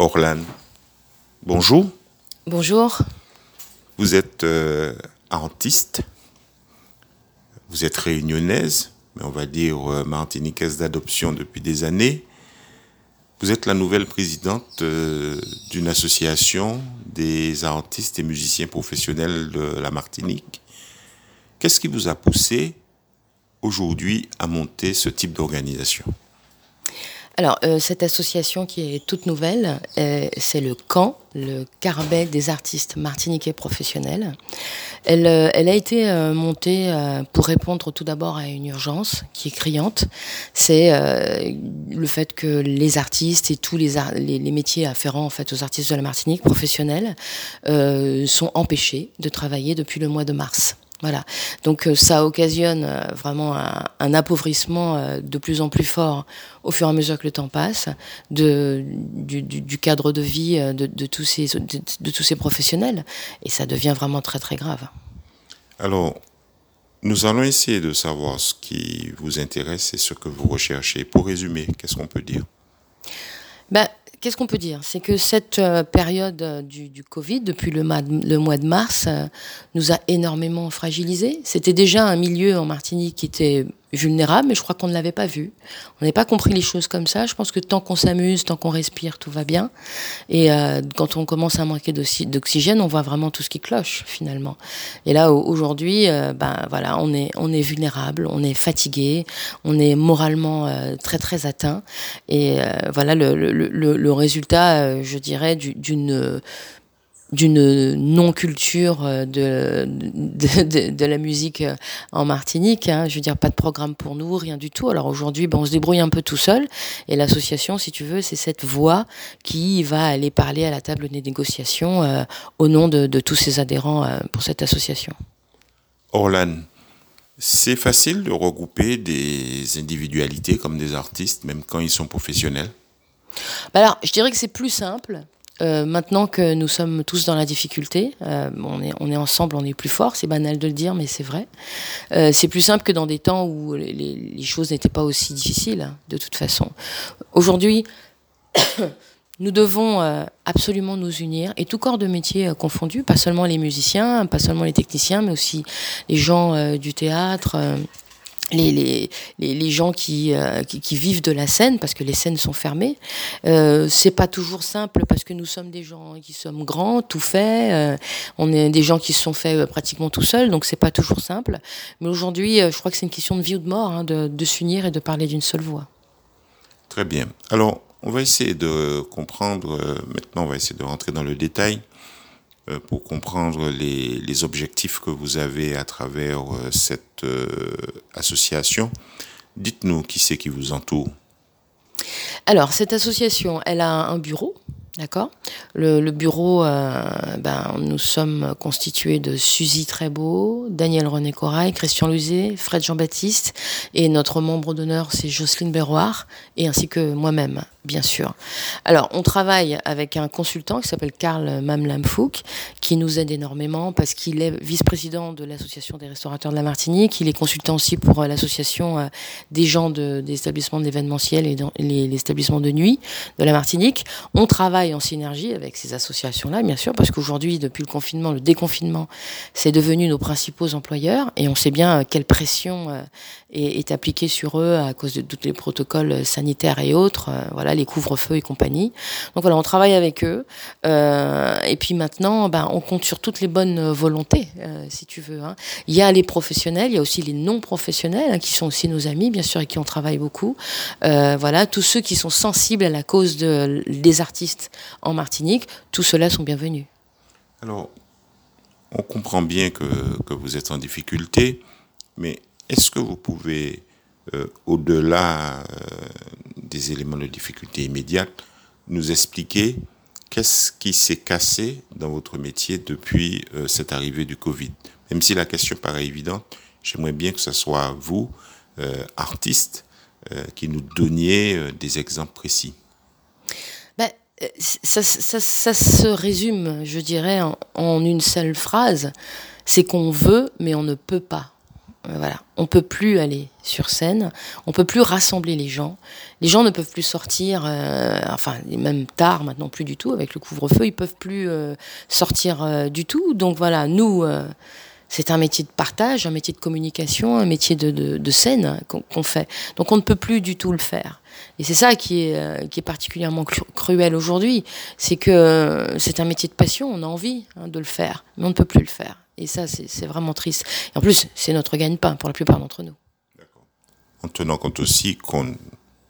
Orlan. Bonjour. Bonjour. Vous êtes euh, artiste, vous êtes réunionnaise, mais on va dire euh, martiniquaise d'adoption depuis des années. Vous êtes la nouvelle présidente euh, d'une association des artistes et musiciens professionnels de la Martinique. Qu'est-ce qui vous a poussé aujourd'hui à monter ce type d'organisation? Alors, euh, cette association qui est toute nouvelle, euh, c'est le CAN, le Carbet des artistes martiniquais professionnels. Elle, euh, a été montée pour répondre tout d'abord à une urgence qui est criante. C'est le fait que les artistes et tous les, les, les, métiers afférents en fait aux artistes de la Martinique professionnels sont empêchés de travailler depuis le mois de mars. Voilà. Donc euh, ça occasionne euh, vraiment un, appauvrissement euh, de plus en plus fort au fur et à mesure que le temps passe du, cadre de vie de, tous ces, de, tous ces professionnels. Et ça devient vraiment très très grave. Alors, nous allons essayer de savoir ce qui vous intéresse et ce que vous recherchez. Pour résumer, qu'est-ce qu'on peut dire? Ben, Qu'est-ce qu'on peut dire? C'est que cette euh, période euh, du, Covid, depuis le, le, mois de mars, euh, nous a énormément fragilisés. C'était déjà un milieu en Martinique qui était vulnérable, mais je crois qu'on ne l'avait pas vu. On n'avait pas compris les choses comme ça. Je pense que tant qu'on s'amuse, tant qu'on respire, tout va bien. Et euh, quand on commence à manquer d'oxygène, on voit vraiment tout ce qui cloche finalement. Et là, aujourd'hui, euh, ben voilà, on est on est vulnérable, on est fatigué, on est moralement euh, très très atteint. Et voilà le, le, le, le résultat, je dirais, d'une d'une non-culture euh, de, de, de, la musique euh, en Martinique. Hein. Je veux dire, pas de programme pour nous, rien du tout. Alors aujourd'hui, ben, on se débrouille un peu tout seul. Et l'association, si tu veux, c'est cette voix qui va aller parler à la table des négociations euh, au nom de, de, tous ses adhérents pour cette association. Orlan, c'est facile de regrouper des individualités comme des artistes, même quand ils sont professionnels? Ben Alors, je dirais que c'est plus simple euh, maintenant que nous sommes tous dans la difficulté, euh, on, est, on est ensemble, on est plus fort, c'est banal de le dire, mais c'est vrai. Euh, c'est plus simple que dans des temps où les, choses n'étaient pas aussi difficiles, hein, de toute façon. Aujourd'hui, nous devons absolument nous unir, et tout corps de métier confondu, pas seulement les musiciens, pas seulement les techniciens, mais aussi les gens du théâtre les, les, les, gens qui, euh, qui, qui, vivent de la scène, parce que les scènes sont fermées. Euh, c'est pas toujours simple parce que nous sommes des gens qui sommes grands, tout faits. Euh, on est des gens qui se sont faits euh, pratiquement tout seuls, donc c'est pas toujours simple. Mais aujourd'hui, je crois que c'est une question de vie ou de mort, hein, de, de s'unir et de parler d'une seule voix. Très bien. Alors, on va essayer de comprendre. maintenant, on va essayer de rentrer dans le détail. Euh, pour comprendre les, objectifs que vous avez à travers euh, cette euh, association. Dites-nous qui c'est qui vous entoure. Alors, cette association, elle a un bureau D'accord? Le, bureau, ben, nous sommes constitués de Suzy Trébeau, Daniel René Corail, Christian Luzet, Fred Jean-Baptiste, et notre membre d'honneur, c'est Jocelyne Berroir, et ainsi que moi-même, bien sûr. Alors, on travaille avec un consultant qui s'appelle Karl Mamlamfouk, qui nous aide énormément parce qu'il est vice-président de l'Association des restaurateurs de la Martinique, il est consultant aussi pour euh, l'association euh, des gens de, des établissements d'événementiel et dans les, établissements de nuit de la Martinique. On travaille en synergie avec ces associations-là, bien sûr, parce qu'aujourd'hui, depuis le confinement, le déconfinement, c'est devenu nos principaux employeurs et on sait bien euh, quelle pression est, est appliquée sur eux à cause de tous les protocoles sanitaires et autres, euh, les couvre-feux et compagnie. Donc voilà, on travaille avec eux. Euh, et puis maintenant, ben, on compte sur toutes les bonnes volontés, euh, si tu veux. Hein. Il y a les professionnels, il y a aussi les non-professionnels, hein, qui sont aussi nos amis, bien sûr, et qui on travaille beaucoup. Euh, voilà, tous ceux qui sont sensibles à la cause de, des artistes en Martinique, tous ceux-là sont bienvenus. Alors, on comprend bien que vous êtes en difficulté, mais est-ce que vous pouvez, euh, au-delà euh, des éléments de difficulté immédiate, nous expliquer qu'est-ce qui s'est cassé dans votre métier depuis euh, cette arrivée du Covid Même si la question paraît évidente, j'aimerais bien que ce soit vous, artiste, euh, qui nous donniez des exemples précis ça, ça, se résume, je dirais, en une seule phrase. C'est qu'on veut, mais on ne peut pas. Voilà, on peut plus aller sur scène, on peut plus rassembler les gens. Les gens ne peuvent plus sortir, euh, enfin même tard maintenant plus du tout avec le couvre-feu, ils peuvent plus euh, sortir euh, du tout. Donc voilà, nous, c'est un métier de partage, un métier de communication, un métier de, de, scène qu'on fait. Donc on ne peut plus du tout le faire. Et c'est ça qui est, qui est particulièrement cruel aujourd'hui, c'est que c'est un métier de passion, on a envie hein, de le faire, mais on ne peut plus le faire. Et ça, c'est vraiment triste. Et en plus, c'est notre gagne-pain pour la plupart d'entre nous. En tenant compte aussi qu'on ne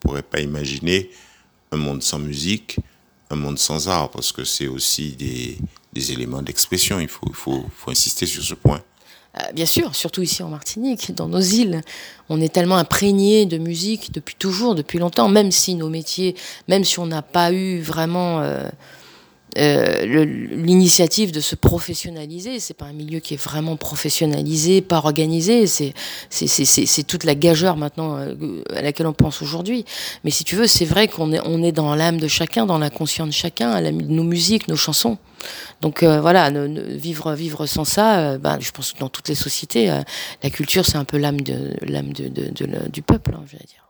pourrait pas imaginer un monde sans musique, un monde sans art, parce que c'est aussi des, des éléments d'expression. Il faut, faut, faut, insister sur ce point. Euh, bien sûr, surtout ici en Martinique, dans nos îles, on est tellement imprégné de musique depuis toujours, depuis longtemps, même si nos métiers, même si on n'a pas eu vraiment... Euh, euh, l'initiative de se professionnaliser. C'est pas un milieu qui est vraiment professionnalisé, pas organisé. C'est toute la gageure maintenant euh, à laquelle on pense aujourd'hui. Mais si tu veux, c'est vrai qu'on est on est dans l'âme de chacun, dans la conscience de chacun, à la, nos musiques, nos chansons. Donc euh, voilà, vivre vivre sans ça, ben, je pense que dans toutes les sociétés, la culture c'est un peu l'âme de l'âme de, du peuple, hein, je vais dire.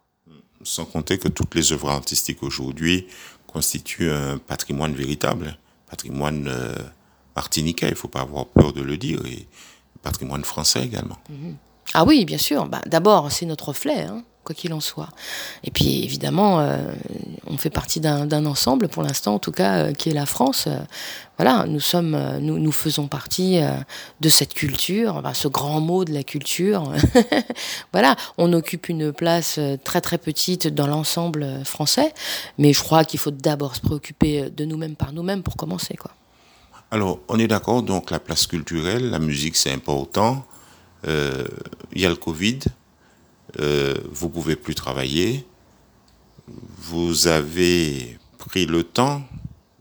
Sans compter que toutes les œuvres artistiques aujourd'hui constitue un patrimoine véritable, patrimoine euh, martiniquais, il ne faut pas avoir peur de le dire, et patrimoine français également. Mhm. Ah oui, bien sûr. Bah, D'abord, c'est notre reflet. Quoi qu'il en soit. Et puis évidemment, euh, on fait partie d'un ensemble, pour l'instant en tout cas, euh, qui est la France. Euh, voilà, nous sommes, nous, nous faisons partie de cette culture, ce grand mot de la culture. voilà, on occupe une place très très petite dans l'ensemble français, mais je crois qu'il faut d'abord se préoccuper de nous-mêmes par nous-mêmes pour commencer, quoi. Alors, on est d'accord, donc la place culturelle, la musique, c'est important. Il y a le Covid, euh, vous pouvez plus travailler, vous avez pris le temps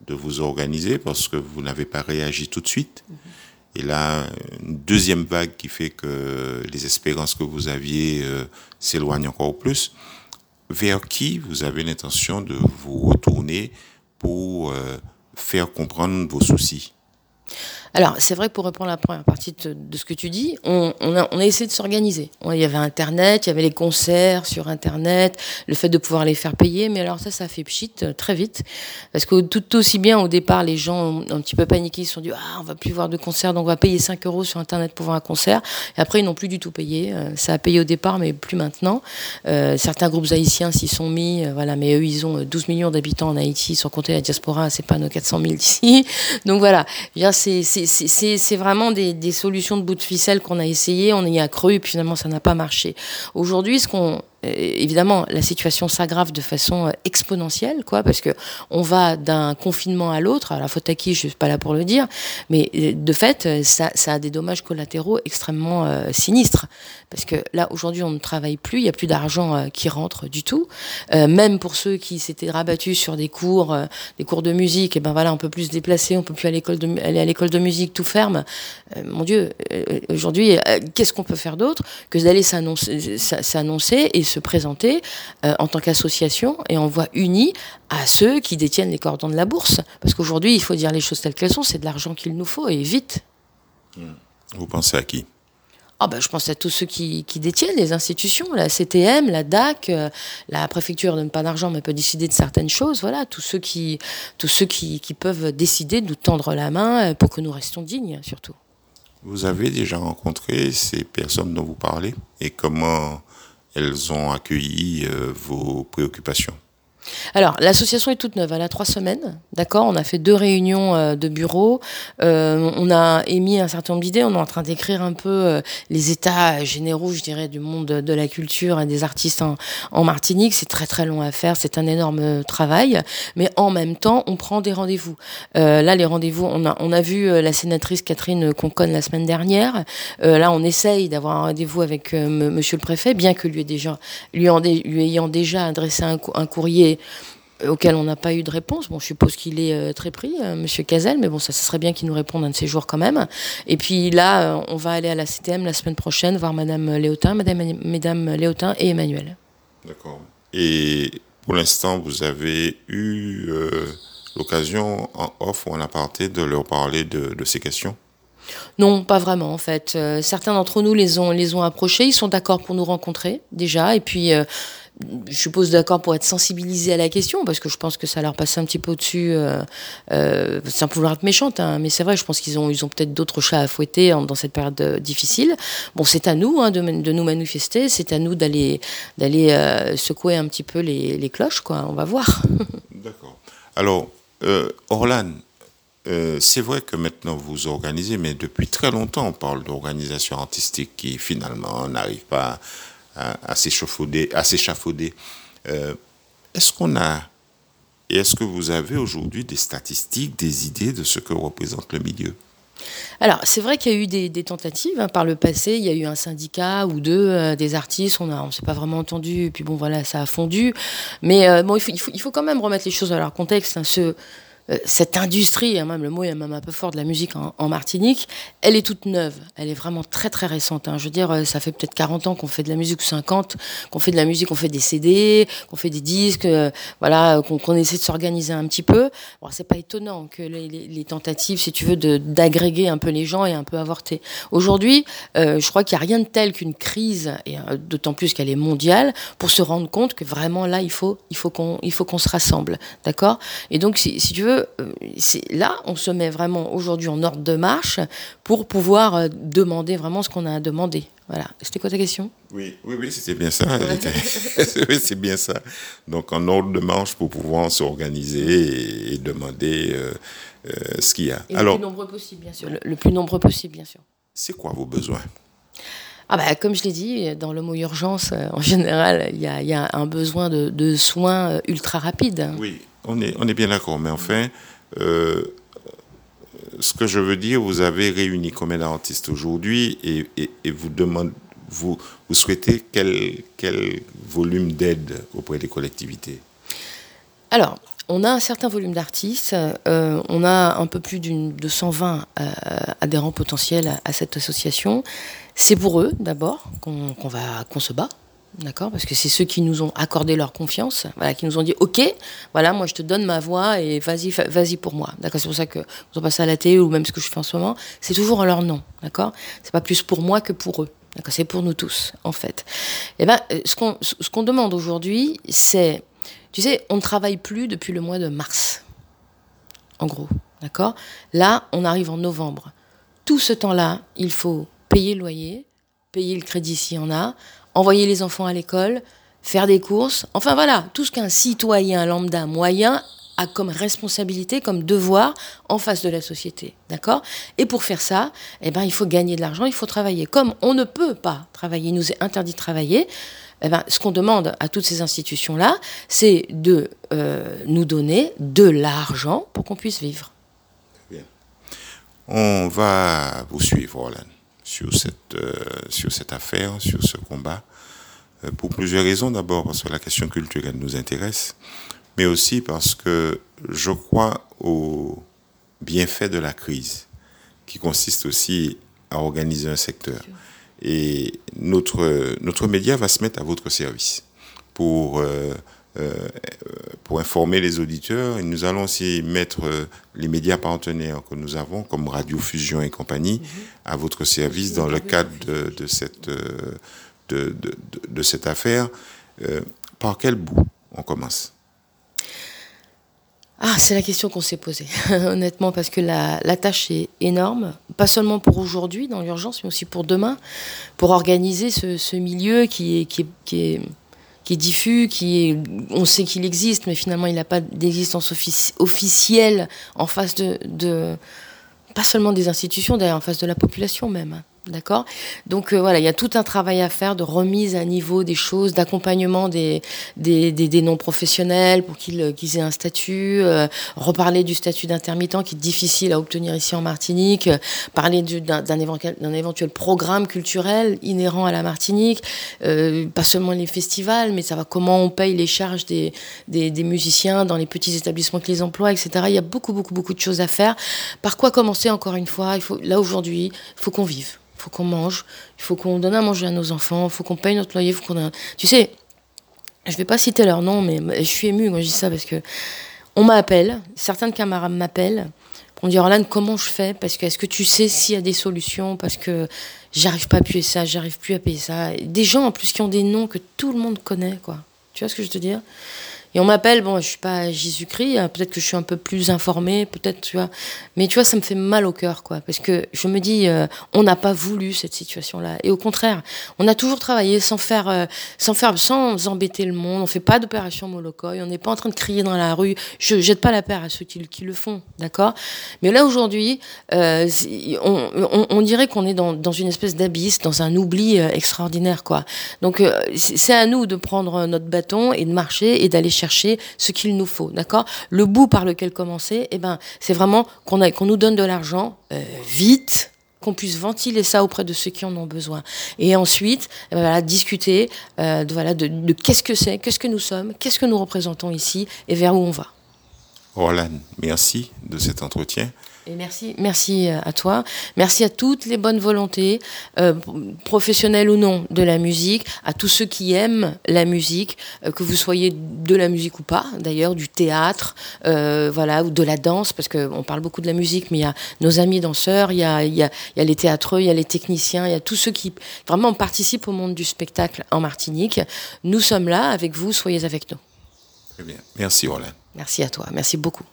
de vous organiser parce que vous n'avez pas réagi tout de suite. Et là, une deuxième vague qui fait que les espérances que vous aviez euh, s'éloignent encore plus. Vers qui vous avez l'intention de vous retourner pour euh, faire comprendre vos soucis? Alors, c'est vrai pour répondre à la première partie de, ce que tu dis, on, a, on a, essayé de s'organiser. Il y avait Internet, il y avait les concerts sur Internet, le fait de pouvoir les faire payer, mais alors ça, ça fait pchit euh, très vite. Parce que tout aussi bien, au départ, les gens ont un petit peu paniqué, ils se sont dit, ah, on va plus voir de concert, donc on va payer 5 euros sur Internet pour voir un concert. Et après, ils n'ont plus du tout payé. Euh, ça a payé au départ, mais plus maintenant. Euh, certains groupes haïtiens s'y sont mis, voilà, mais eux, ils ont 12 millions d'habitants en Haïti, sans compter la diaspora, c'est pas nos 400 000 d'ici. Donc voilà, c'est c'est vraiment des, solutions de bout de ficelle qu'on a essayé, on y a cru, et puis finalement ça n'a pas marché. Aujourd'hui, ce qu'on évidemment, la situation s'aggrave de façon euh, exponentielle, quoi, parce que on va d'un confinement à l'autre. La faute à qui, je suis pas là pour le dire, mais euh, de fait, ça, ça a des dommages collatéraux extrêmement sinistres, parce que là aujourd'hui, on ne travaille plus, il y a plus d'argent qui rentre du tout. même pour ceux qui s'étaient rabattus sur des cours, des cours de musique, et ben voilà, on peut plus se déplacer, on peut plus aller à l'école de, aller à l'école de musique, tout ferme. mon Dieu, aujourd'hui, qu'est-ce qu'on peut faire d'autre que d'aller s'annoncer, s'annoncer et se présenter euh, en tant qu'association et en voie unie à ceux qui détiennent les cordons de la bourse. Parce qu'aujourd'hui, il faut dire les choses telles qu'elles sont, c'est de l'argent qu'il nous faut et vite. Vous pensez à qui? Ah ben, je pense à tous ceux qui, détiennent les institutions, la CTM, la DAC, euh, la préfecture donne pas d'argent mais peut décider de certaines choses. Voilà, tous ceux qui, tous ceux qui, qui peuvent décider de nous tendre la main euh, pour que nous restions dignes, surtout. Vous avez déjà rencontré ces personnes dont vous parlez? Et comment elles ont accueilli euh, vos préoccupations alors, l'association est toute neuve, elle a trois semaines, d'accord? On a fait deux réunions euh, de bureau, euh, on a émis un certain nombre d'idées, on est en train d'écrire un peu euh, les états généraux, je dirais, du monde de la culture et des artistes en, Martinique. C'est très très long à faire, c'est un énorme travail, mais en même temps, on prend des rendez-vous. là, les rendez-vous, on a, on a vu la sénatrice Catherine Conconne la semaine dernière. là, on essaye d'avoir un rendez-vous avec Monsieur le Préfet, bien que lui, ait déjà, lui, ayant déjà adressé un courrier auquel on n'a pas eu de réponse. Bon, je suppose qu'il est euh, très pris, euh, Monsieur Cazel, mais bon, ça, ça, serait bien qu'il nous réponde un de ces jours quand même. Et puis là, euh, on va aller à la CTM la semaine prochaine voir Madame Léotin, Madame, Mesdames Léotin et Emmanuel. D'accord. Et pour l'instant, vous avez eu l'occasion en off ou en aparté de leur parler de, de ces questions? Non, pas vraiment en fait. Euh, certains d'entre nous les ont les ont approchés, ils sont d'accord pour nous rencontrer déjà, et puis euh, je suppose d'accord pour être sensibilisés à la question, parce que je pense que ça leur passe un petit peu au-dessus, euh, euh, sans pouvoir être méchante, hein, mais c'est vrai, je pense qu'ils ont, ils ont peut-être d'autres chats à fouetter dans cette période euh, difficile. Bon, c'est à nous hein, de, de, nous manifester, c'est à nous d'aller, d'aller secouer un petit peu les, les, cloches, quoi. On va voir. D'accord. Alors, Orlan, c'est vrai que maintenant vous organisez, mais depuis très longtemps on parle d'organisation artistique qui finalement n'arrive pas à, à s'échafauder. Euh, est-ce qu'on a et est-ce que vous avez aujourd'hui des statistiques, des idées de ce que représente le milieu? Alors, c'est vrai qu'il y a eu des, tentatives hein, par le passé. Il y a eu un syndicat ou deux euh, des artistes. On ne on s'est pas vraiment entendu. Et puis bon, voilà, ça a fondu. Mais euh, bon, il faut, quand même remettre les choses dans leur contexte. Hein. Cette industrie, hein, même le mot est même un peu fort de la musique en, Martinique, elle est toute neuve. Elle est vraiment très très récente. Hein. Je veux dire, euh, ça fait peut-être 40 ans qu'on fait de la musique ou 50, qu'on fait de la musique, qu'on fait des CD, qu'on fait des disques, euh, voilà, qu'on qu essaie de s'organiser un petit peu. Bon, c'est pas étonnant que les, tentatives, si tu veux, d'agréger un peu les gens et un peu avorter. Aujourd'hui, euh, je crois qu'il n'y a rien de tel qu'une crise, et d'autant plus qu'elle est mondiale, pour se rendre compte que vraiment là, il faut, il faut qu'on, il faut qu'on se rassemble, d'accord? Et donc, si, si tu veux euh, là, on se met vraiment aujourd'hui en ordre de marche pour pouvoir euh, demander vraiment ce qu'on a à demander. Voilà. C'était quoi ta question? Oui, oui, oui, c'était bien ça. c'est bien ça. Donc, en ordre de marche pour pouvoir s'organiser et, et, demander euh, euh, ce qu'il y a. Et Alors, le plus nombreux possible, bien sûr. Le, le plus nombreux possible, bien sûr. C'est quoi vos besoins? Ah bah, comme je l'ai dit, dans le mot urgence, en général, il y a, y a, un besoin de, de soins ultra rapides. Oui, on est, bien d'accord, mais enfin, euh, ce que je veux dire, vous avez réuni combien d'artistes aujourd'hui et, vous demandez, vous, souhaitez quel, volume d'aide auprès des collectivités? Alors, on a un certain volume d'artistes, euh, on a un peu plus de 120 euh, adhérents potentiels à, cette association. C'est pour eux d'abord qu'on se bat, D'accord Parce que c'est ceux qui nous ont accordé leur confiance, voilà, qui nous ont dit OK, voilà, moi je te donne ma voix et vas-y, vas-y pour moi. D'accord C'est pour ça que vous en passez à la télé ou même ce que je fais en ce moment, c'est toujours en leur nom. D'accord? C'est pas plus pour moi que pour eux. D'accord C'est pour nous tous, en fait. Et ben, ce qu'on ce demande aujourd'hui, c'est, tu sais, on ne travaille plus depuis le mois de mars. En gros. D'accord? Là, on arrive en novembre. Tout ce temps-là, il faut payer le loyer, payer le crédit s'il y en a, envoyer les enfants à l'école, faire des courses, enfin voilà, tout ce qu'un citoyen lambda moyen a comme responsabilité, comme devoir en face de la société, d'accord? Et pour faire ça, eh ben, il faut gagner de l'argent, il faut travailler. Comme on ne peut pas travailler, il nous est interdit de travailler, eh ben, ce qu'on demande à toutes ces institutions-là, c'est de euh, nous donner de l'argent pour qu'on puisse vivre. On va vous suivre, Roland sur cette, euh, sur cette affaire, sur ce combat, euh, pour plusieurs raisons. D'abord parce que la question culturelle nous intéresse, mais aussi parce que je crois au bienfait de la crise, qui consiste aussi à organiser un secteur. Et notre, notre média va se mettre à votre service pour... Euh, euh, pour informer les auditeurs. Et nous allons aussi mettre euh, les médias partenaires que nous avons, comme Radio Fusion et compagnie, à votre service dans le cadre de, euh, cette affaire. Euh, par quel bout on commence? Ah, c'est la question qu'on s'est posée, honnêtement, parce que la, tâche est énorme, pas seulement pour aujourd'hui, dans l'urgence, mais aussi pour demain, pour organiser ce, milieu qui est qui est diffus, qui est, on sait qu'il existe, mais finalement il n'a pas d'existence offici officielle en face de, de, pas seulement des institutions, d'ailleurs en face de la population même. D'accord Donc euh, voilà, il y a tout un travail à faire de remise à niveau des choses, d'accompagnement des, non-professionnels pour qu'ils euh, qu aient un statut, euh, reparler du statut d'intermittent qui est difficile à obtenir ici en Martinique, parler d'un éventuel, programme culturel inhérent à la Martinique, pas seulement les festivals, mais ça va comment on paye les charges des, musiciens dans les petits établissements qui les emploient, etc. Il y a beaucoup, beaucoup, beaucoup de choses à faire. Par quoi commencer encore une fois? Là aujourd'hui, il faut qu'on vive il faut qu'on mange, il faut qu'on donne à manger à nos enfants, il faut qu'on paye notre loyer, faut qu'on a... Tu sais, je vais pas citer leur nom, mais je suis émue quand je dis ça parce que on m'appelle, certains camarades m'appellent On dit Orlane, comment je fais? Parce que est-ce que tu sais s'il y a des solutions? Parce que j'arrive pas à payer ça, j'arrive plus à payer ça. Des gens en plus qui ont des noms que tout le monde connaît, quoi. Tu vois ce que je veux te dire? Et on m'appelle, bon, je suis pas Jésus-Christ, hein, peut-être que je suis un peu plus informée, peut-être, tu vois. Mais tu vois, ça me fait mal au cœur, quoi. Parce que je me dis, euh, on n'a pas voulu cette situation-là. Et au contraire, on a toujours travaillé sans faire, euh, sans faire, sans embêter le monde. On fait pas d'opération Molokoï. On n'est pas en train de crier dans la rue. Je jette pas la paire à ceux qui, le font, d'accord? Mais là, aujourd'hui, euh, on, dirait qu'on est dans, dans, une espèce d'abysse, dans un oubli extraordinaire, quoi. Donc, c'est à nous de prendre notre bâton et de marcher et d'aller chercher ce qu'il nous faut, d'accord? Le bout par lequel commencer, eh ben, c'est vraiment qu'on qu'on nous donne de l'argent euh, vite, qu'on puisse ventiler ça auprès de ceux qui en ont besoin. Et ensuite, eh ben, voilà, discuter euh, voilà, de qu'est-ce que c'est, qu'est-ce que nous sommes, qu'est-ce que nous représentons ici et vers où on va. Roland, merci de cet entretien. Et merci, merci euh, à toi. Merci à toutes les bonnes volontés, euh, professionnelles ou non, de la musique, à tous ceux qui aiment la musique, euh, que vous soyez de la musique ou pas, d'ailleurs, du théâtre, euh, voilà, ou de la danse, parce qu'on parle beaucoup de la musique, mais il y a nos amis danseurs, il y a, il y a, il y a les théâtreux, il y a les techniciens, il y a tous ceux qui vraiment participent au monde du spectacle en Martinique. Nous sommes là avec vous, soyez avec nous. Très bien. Merci, Roland. Merci à toi. Merci beaucoup.